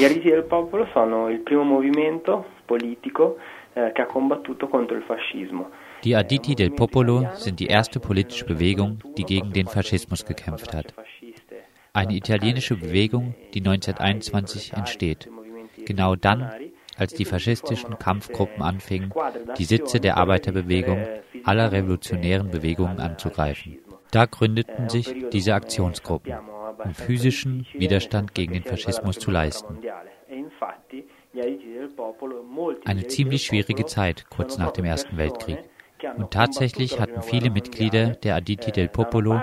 Gli Arditi del Popolo sono il primo movimento politico eh, che ha combattuto contro il fascismo. Die Arditi del Popolo sind die erste politische Bewegung, die gegen den Faschismus gekämpft hat. Eine italienische Bewegung, die 1921 entsteht. Genau dann, als die faschistischen Kampfgruppen anfingen, die Sitze der Arbeiterbewegung aller revolutionären Bewegungen anzugreifen. Da gründeten sich diese Aktionsgruppen, um physischen Widerstand gegen den Faschismus zu leisten. Eine ziemlich schwierige Zeit kurz nach dem Ersten Weltkrieg. Und tatsächlich hatten viele Mitglieder der Aditi del Popolo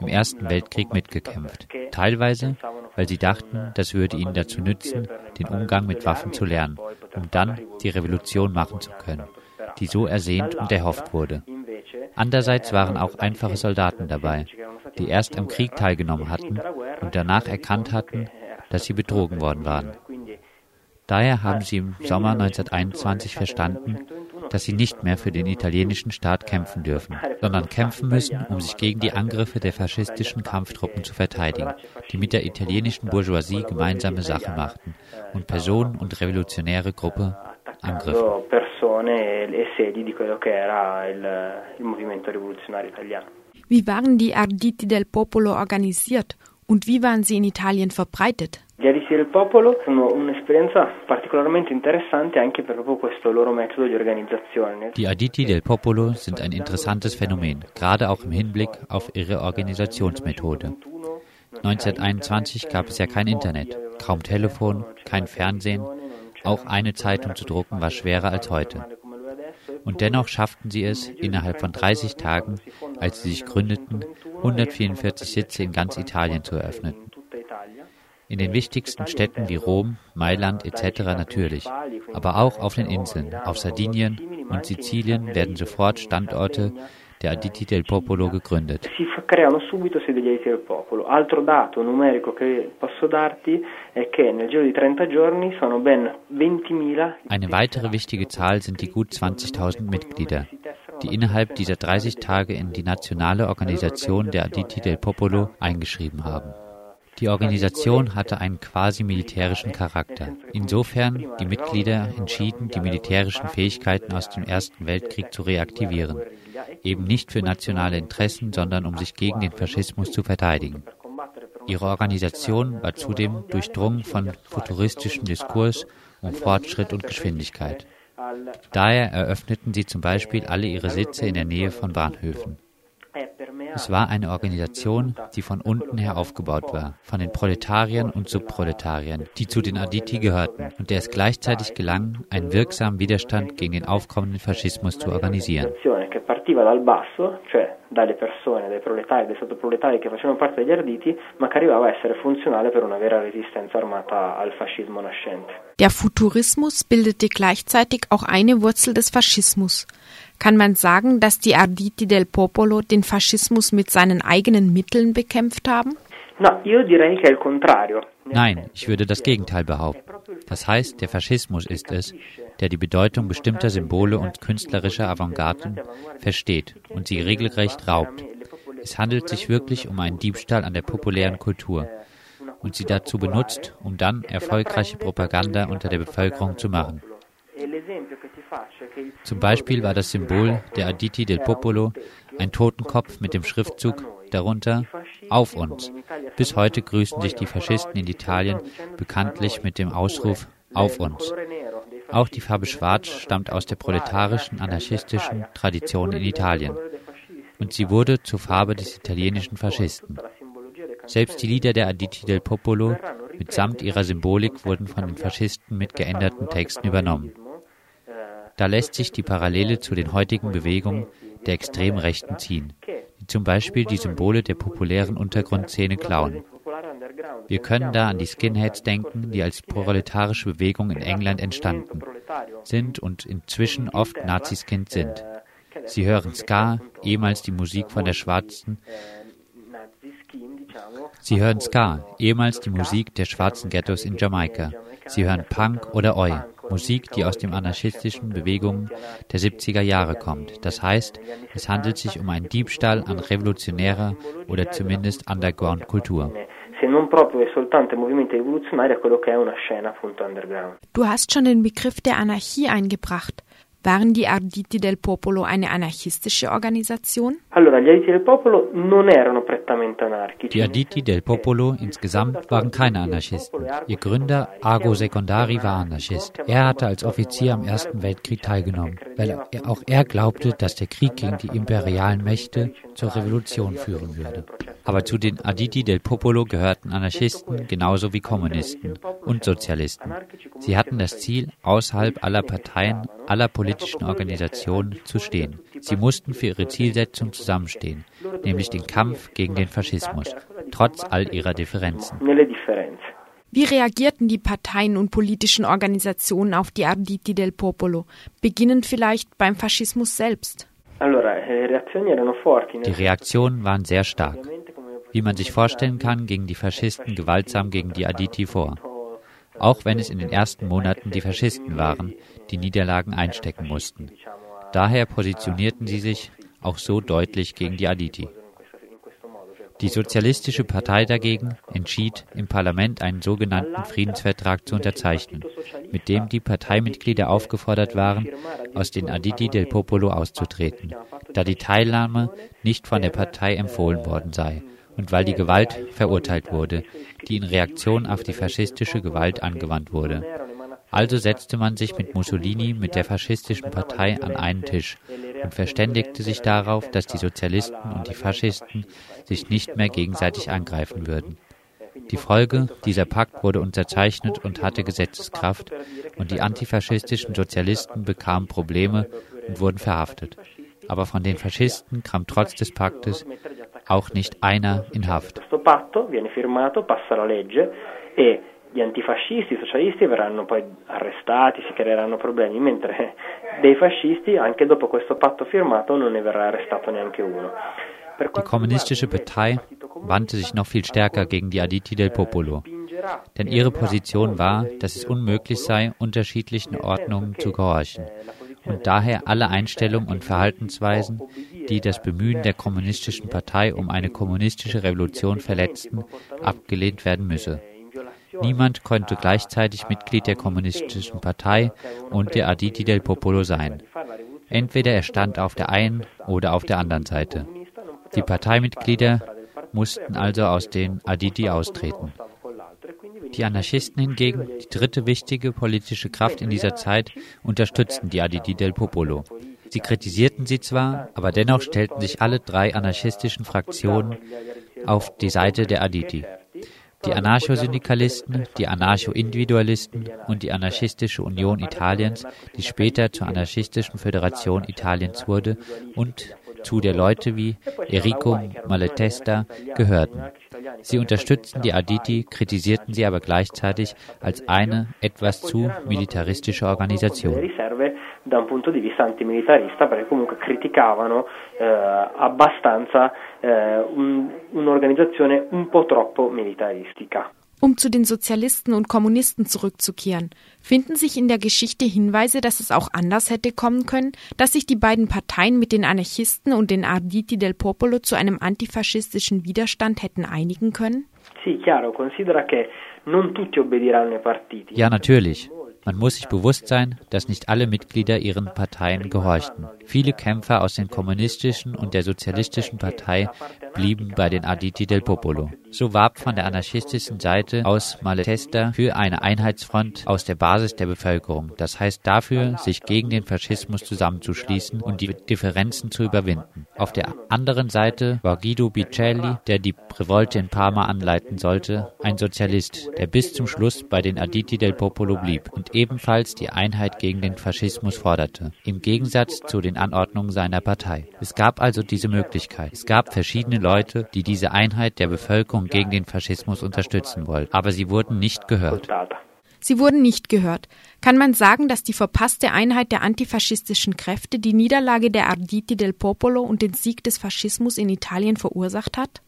im Ersten Weltkrieg mitgekämpft. Teilweise, weil sie dachten, das würde ihnen dazu nützen, den Umgang mit Waffen zu lernen, um dann die Revolution machen zu können, die so ersehnt und erhofft wurde. Andererseits waren auch einfache Soldaten dabei, die erst am Krieg teilgenommen hatten und danach erkannt hatten, dass sie betrogen worden waren. Daher haben sie im Sommer 1921 verstanden, dass sie nicht mehr für den italienischen Staat kämpfen dürfen, sondern kämpfen müssen, um sich gegen die Angriffe der faschistischen Kampftruppen zu verteidigen, die mit der italienischen Bourgeoisie gemeinsame Sache machten und Personen und revolutionäre Gruppe angriffen. Wie waren die Arditi del Popolo organisiert und wie waren sie in Italien verbreitet? Gli Arditi del Popolo sono un'esperienza particolarmente interessante anche per proprio questo loro metodo di organizzazione. Die Arditi del Popolo sind ein interessantes Phänomen, gerade auch im Hinblick auf ihre Organisationsmethode. 1921 gab es ja kein Internet, kaum Telefon, kein Fernsehen, auch eine Zeitung zu drucken war schwerer als heute. Und dennoch schafften sie es, innerhalb von 30 Tagen, als sie sich gründeten, 144 Sitze in ganz Italien zu eröffnen. In den wichtigsten Städten wie Rom, Mailand etc. natürlich, aber auch auf den Inseln, auf Sardinien und Sizilien werden sofort Standorte der Aditi del Popolo gegründet. Si creano subito sedi degli Aditi del Popolo. Altro dato numerico che posso darti è che nel giro di 30 giorni sono ben 20.000. Eine weitere wichtige Zahl sind die gut 20.000 Mitglieder, die innerhalb dieser 30 Tage in die nationale Organisation der Aditi del Popolo eingeschrieben haben. Die Organisation hatte einen quasi militärischen Charakter. Insofern die Mitglieder entschieden, die militärischen Fähigkeiten aus dem Ersten Weltkrieg zu reaktivieren. Eben nicht für nationale Interessen, sondern um sich gegen den Faschismus zu verteidigen. Ihre Organisation war zudem durchdrungen von futuristischem Diskurs um Fortschritt und Geschwindigkeit. Daher eröffneten sie zum Beispiel alle ihre Sitze in der Nähe von Bahnhöfen. Es war eine Organisation, die von unten her aufgebaut war, von den Proletariern und Subproletariern, die zu den Aditi gehörten, und der es gleichzeitig gelang, einen wirksamen Widerstand gegen den aufkommenden Faschismus zu organisieren. Partiva dal basso, cioè dalle persone, dai proletari, dai sottoproletari che facevano parte degli arditi, ma che arrivava a essere funzionale per una vera resistenza armata al fascismo nascente. Der Futurismus bildete gleichzeitig auch eine Wurzel des Faschismus. Kann man sagen, dass die Arditi del Popolo den Faschismus mit seinen eigenen Mitteln bekämpft haben? No, io direi che è il contrario. Nein, ich würde das Gegenteil behaupten. Das heißt, der Faschismus ist es, der die Bedeutung bestimmter Symbole und künstlerischer Avantgarden versteht und sie regelrecht raubt. Es handelt sich wirklich um einen Diebstahl an der populären Kultur und sie dazu benutzt, um dann erfolgreiche Propaganda unter der Bevölkerung zu machen. Zum Beispiel war das Symbol der Aditi del Popolo ein Totenkopf mit dem Schriftzug darunter Auf uns. Bis heute grüßen sich die Faschisten in Italien bekanntlich mit dem Ausruf Auf uns. Auch die Farbe Schwarz stammt aus der proletarischen anarchistischen Tradition in Italien und sie wurde zur Farbe des italienischen Faschisten. Selbst die Lieder der Aditi del Popolo mitsamt ihrer Symbolik wurden von den Faschisten mit geänderten Texten übernommen. Da lässt sich die Parallele zu den heutigen Bewegungen der extremen Rechten ziehen, die zum Beispiel die Symbole der populären Untergrundszene klauen. Wir können da an die Skinheads denken, die als proletarische Bewegung in England entstanden sind und inzwischen oft Naziskind sind. Sie hören Ska, ehemals die Musik von der schwarzen Sie hören Ska, ehemals die Musik der schwarzen Ghettos in Jamaika. Sie hören Punk oder Oi, Musik, die aus den anarchistischen Bewegungen der 70er Jahre kommt. Das heißt, es handelt sich um einen Diebstahl an revolutionärer oder zumindest Underground-Kultur. Se non proprio e soltanto i movimenti rivoluzionari a quello che è una scena appunto underground. Du hast schon den Begriff der Anarchie eingebracht. Waren die Arditi del Popolo eine anarchistische Organisation? Allora, gli Arditi del Popolo non erano prettamente anarchici. Die Arditi del Popolo insgesamt waren keine Anarchisten. Ihr Gründer Argo Secondari war Anarchist. Er hatte als Offizier am Ersten Weltkrieg teilgenommen, weil auch er glaubte, dass der Krieg gegen die imperialen Mächte zur Revolution führen würde. Aber zu den Arditi del Popolo gehörten Anarchisten genauso wie Kommunisten und Sozialisten. Sie hatten das Ziel, außerhalb aller Parteien, aller politischen Organisationen zu stehen. Sie mussten für ihre Zielsetzung zusammenstehen, nämlich den Kampf gegen den Faschismus, trotz all ihrer Differenzen. Wie reagierten die Parteien und politischen Organisationen auf die Arditi del Popolo, beginnend vielleicht beim Faschismus selbst? Die Reaktionen waren sehr stark. Wie man sich vorstellen kann, gingen die Faschisten gewaltsam gegen die Aditi vor. Auch wenn es in den ersten Monaten die Faschisten waren, die Niederlagen einstecken mussten. Daher positionierten sie sich auch so deutlich gegen die Aditi. Die Sozialistische Partei dagegen entschied, im Parlament einen sogenannten Friedensvertrag zu unterzeichnen, mit dem die Parteimitglieder aufgefordert waren, aus den Aditi del Popolo auszutreten, da die Teilnahme nicht von der Partei empfohlen worden sei und weil die Gewalt verurteilt wurde, die in Reaktion auf die faschistische Gewalt angewandt wurde. Also setzte man sich mit Mussolini, mit der faschistischen Partei an einen Tisch und verständigte sich darauf, dass die Sozialisten und die Faschisten sich nicht mehr gegenseitig angreifen würden. Die Folge, dieser Pakt wurde unterzeichnet und hatte Gesetzeskraft, und die antifaschistischen Sozialisten bekamen Probleme und wurden verhaftet. Aber von den Faschisten kam trotz des Paktes auch nicht einer in Haft. E gli antifascisti, i socialisti verranno poi arrestati, si creeranno problemi, mentre dei fascisti anche dopo questo patto firmato non ne verrà arrestato neanche uno. Die kommunistische Partei wandte sich noch viel stärker gegen die Aditi del Popolo, denn ihre Position war, dass es unmöglich sei, unterschiedlichen Ordnungen zu gehorchen und daher alle Einstellungen und Verhaltensweisen, die das Bemühen der kommunistischen Partei um eine kommunistische Revolution verletzten, abgelehnt werden müsse. Niemand konnte gleichzeitig Mitglied der kommunistischen Partei und der Aditi del Popolo sein. Entweder er stand auf der einen oder auf der anderen Seite. Die Parteimitglieder mussten also aus den Aditi austreten. Die Anarchisten hingegen, die dritte wichtige politische Kraft in dieser Zeit, unterstützten die Aditi del Popolo. Sie kritisierten sie zwar, aber dennoch stellten sich alle drei anarchistischen Fraktionen auf die Seite der Aditi. Die Anarchosyndikalisten, die Anarcho-Individualisten und die Anarchistische Union Italiens, die später zur Anarchistischen Föderation Italiens wurde und zu der Leute wie Enrico Malatesta gehörten. Sie unterstützten die Aditi, kritisierten sie aber gleichzeitig als eine etwas zu militaristische Organisation. Um zu den Sozialisten und Kommunisten zurückzukehren, finden sich in der Geschichte Hinweise, dass es auch anders hätte kommen können, dass sich die beiden Parteien mit den Anarchisten und den Arditi del Popolo zu einem antifaschistischen Widerstand hätten einigen können? Ja, natürlich. Man muss sich bewusst sein, dass nicht alle Mitglieder ihren Parteien gehorchten. Viele Kämpfer aus den kommunistischen und der sozialistischen Partei blieben bei den Aditi del Popolo. So warb von der anarchistischen Seite aus Malatesta für eine Einheitsfront aus der Basis der Bevölkerung, das heißt dafür, sich gegen den Faschismus zusammenzuschließen und die Differenzen zu überwinden. Auf der anderen Seite war Guido Bicelli, der die Revolte in Parma anleiten sollte, ein Sozialist, der bis zum Schluss bei den Aditi del Popolo blieb und ebenfalls die Einheit gegen den Faschismus forderte, im Gegensatz zu den Anordnungen seiner Partei. Es gab also diese Möglichkeit. Es gab verschiedene Leute, die diese Einheit der Bevölkerung gegen den Faschismus unterstützen wollten, aber sie wurden nicht gehört. Sie wurden nicht gehört. Kann man sagen, dass die verpasste Einheit der antifaschistischen Kräfte die Niederlage der Arditi del Popolo und den Sieg des Faschismus in Italien verursacht hat?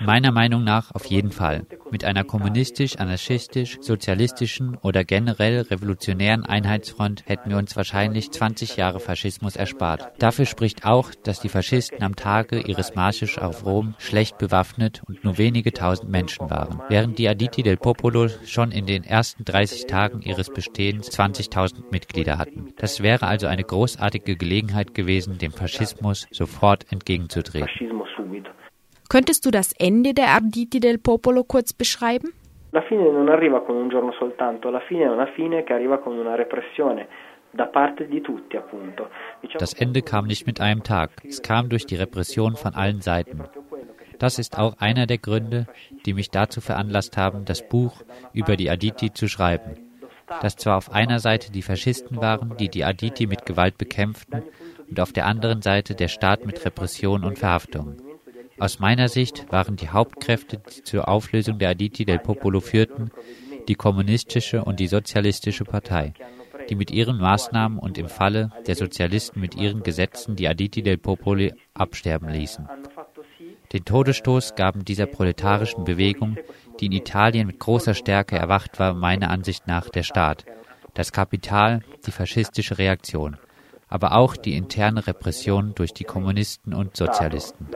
Meiner Meinung nach auf jeden Fall. Mit einer kommunistisch, anarchistisch, sozialistischen oder generell revolutionären Einheitsfront hätten wir uns wahrscheinlich 20 Jahre Faschismus erspart. Dafür spricht auch, dass die Faschisten am Tage ihres Marsches auf Rom schlecht bewaffnet und nur wenige tausend Menschen waren, während die Aditi del Popolo schon in den ersten 30 Tagen ihres Bestehens 20.000 Mitglieder hatten. Das wäre also eine großartige Gelegenheit gewesen, dem Faschismus sofort entgegenzutreten. Könntest du das Ende der Arditi del Popolo kurz beschreiben? La fine non arriva con un giorno soltanto, la fine è una fine che arriva con una repressione. Das Ende kam nicht mit einem Tag, es kam durch die Repression von allen Seiten. Das ist auch einer der Gründe, die mich dazu veranlasst haben, das Buch über die Aditi zu schreiben. Dass zwar auf einer Seite die Faschisten waren, die die Aditi mit Gewalt bekämpften, und auf der anderen Seite der Staat mit Repression und Verhaftungen. Aus meiner Sicht waren die Hauptkräfte, die zur Auflösung der Aditi del Popolo führten, die kommunistische und die sozialistische Partei, die mit ihren Maßnahmen und im Falle der Sozialisten mit ihren Gesetzen die Aditi del Popolo absterben ließen. Den Todesstoß gaben dieser proletarischen Bewegung, die in Italien mit großer Stärke erwacht war, meiner Ansicht nach der Staat, das Kapital, die faschistische Reaktion aber auch die interne Repression durch die Kommunisten und Sozialisten.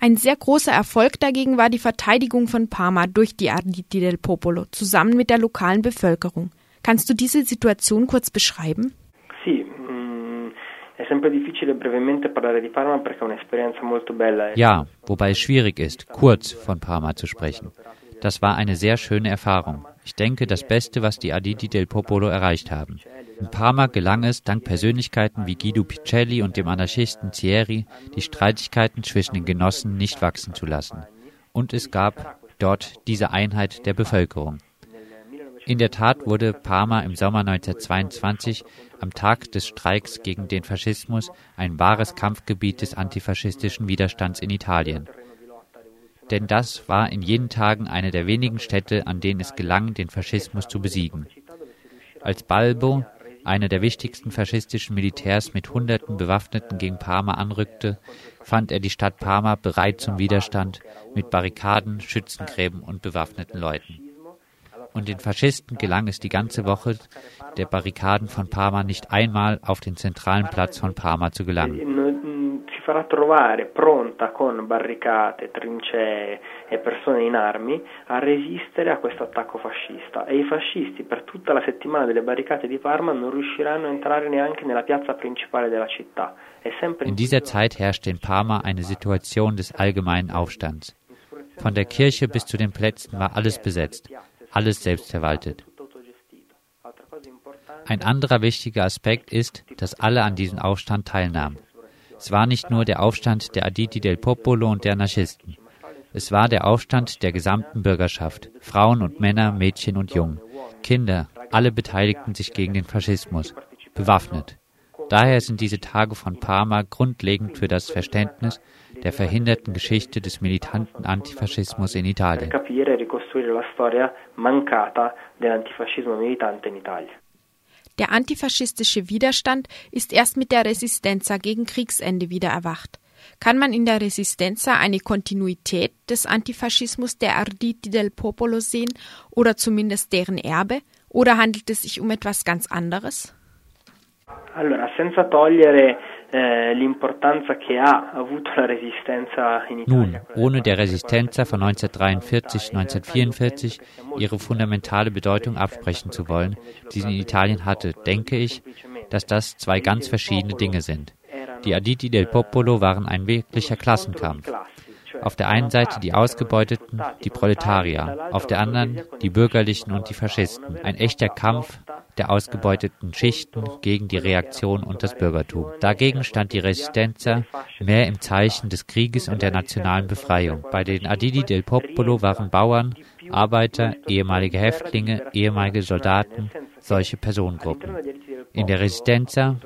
Ein sehr großer Erfolg dagegen war die Verteidigung von Parma durch die Arditi del Popolo zusammen mit der lokalen Bevölkerung. Kannst du diese Situation kurz beschreiben? Ja, wobei es schwierig ist, kurz von Parma zu sprechen. Das war eine sehr schöne Erfahrung. Ich denke, das Beste, was die Aditi del Popolo erreicht haben. In Parma gelang es, dank Persönlichkeiten wie Guido Picelli und dem Anarchisten Thierry, die Streitigkeiten zwischen den Genossen nicht wachsen zu lassen. Und es gab dort diese Einheit der Bevölkerung. In der Tat wurde Parma im Sommer 1922 am Tag des Streiks gegen den Faschismus ein wahres Kampfgebiet des antifaschistischen Widerstands in Italien. Denn das war in jenen Tagen eine der wenigen Städte, an denen es gelang, den Faschismus zu besiegen. Als Balbo, einer der wichtigsten faschistischen Militärs mit Hunderten Bewaffneten gegen Parma anrückte, fand er die Stadt Parma bereit zum Widerstand mit Barrikaden, Schützengräben und bewaffneten Leuten und den Faschisten gelang es die ganze Woche, der Barrikaden von Parma nicht einmal auf den zentralen Platz von Parma zu gelangen. Si farà trovare pronta con barricate, trincee e persone in armi a resistere a questo attacco fascista e i fascisti per tutta la settimana delle barricate di Parma non riusciranno a entrare neanche nella piazza principale della città. In dieser Zeit herrschte in Parma eine Situation des allgemeinen Aufstands. Von der Kirche bis zu den Plätzen war alles besetzt alles selbst verwaltet. Ein anderer wichtiger Aspekt ist, dass alle an diesem Aufstand teilnahmen. Es war nicht nur der Aufstand der Aditi del Popolo und der Anarchisten. Es war der Aufstand der gesamten Bürgerschaft, Frauen und Männer, Mädchen und Jungen, Kinder, alle beteiligten sich gegen den Faschismus, bewaffnet. Daher sind diese Tage von Parma grundlegend für das Verständnis der verhinderten Geschichte des militanten Antifaschismus in Italien. Der antifaschistische Widerstand ist erst mit der Resistenza gegen Kriegsende wieder erwacht. Kann man in der Resistenza eine Kontinuität des Antifaschismus der Arditi del Popolo sehen oder zumindest deren Erbe? Oder handelt es sich um etwas ganz anderes? Allora, senza togliere eh. Nun, ohne der Resistenza von 1943-1944 ihre fundamentale Bedeutung absprechen zu wollen, die sie in Italien hatte, denke ich, dass das zwei ganz verschiedene Dinge sind. Die Aditi del Popolo waren ein wirklicher Klassenkampf. Auf der einen Seite die Ausgebeuteten, die Proletarier, auf der anderen die Bürgerlichen und die Faschisten. Ein echter Kampf der ausgebeuteten Schichten gegen die Reaktion und das Bürgertum. Dagegen stand die Resistenza mehr im Zeichen des Krieges und der nationalen Befreiung. Bei den Adidi del Popolo waren Bauern, Arbeiter, ehemalige Häftlinge, ehemalige Soldaten, solche Personengruppen. In der Resistenza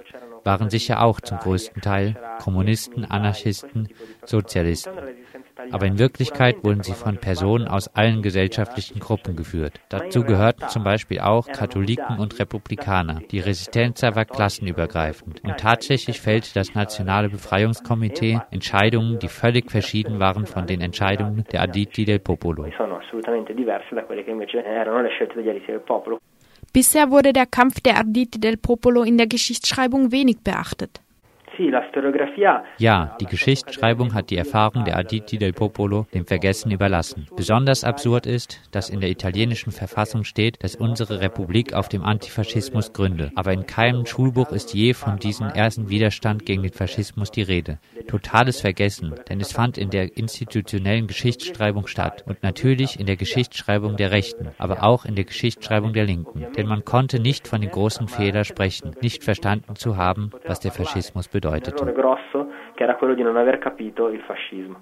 waren sicher auch zum größten Teil Kommunisten, Anarchisten, Sozialisten. Aber in Wirklichkeit wurden sie von Personen aus allen gesellschaftlichen Gruppen geführt. Dazu gehörten zum Beispiel auch Katholiken und Republikaner. Die Resistenza war klassenübergreifend und tatsächlich fällte das Nationale Befreiungskomitee Entscheidungen, die völlig verschieden waren von den Entscheidungen der Aditi del Popolo. Bisher wurde der Kampf der Arditi del Popolo in der Geschichtsschreibung wenig beachtet. Ja, die Geschichtsschreibung hat die Erfahrung der Aditi del Popolo dem Vergessen überlassen. Besonders absurd ist, dass in der italienischen Verfassung steht, dass unsere Republik auf dem Antifaschismus gründe. Aber in keinem Schulbuch ist je von diesem ersten Widerstand gegen den Faschismus die Rede. Totales Vergessen, denn es fand in der institutionellen Geschichtsschreibung statt und natürlich in der Geschichtsschreibung der Rechten, aber auch in der Geschichtsschreibung der Linken. Denn man konnte nicht von den großen Fehlern sprechen, nicht verstanden zu haben, was der Faschismus bedeutet bedeutet. Ein Errore grosso, che era quello di non aver capito il fascismo.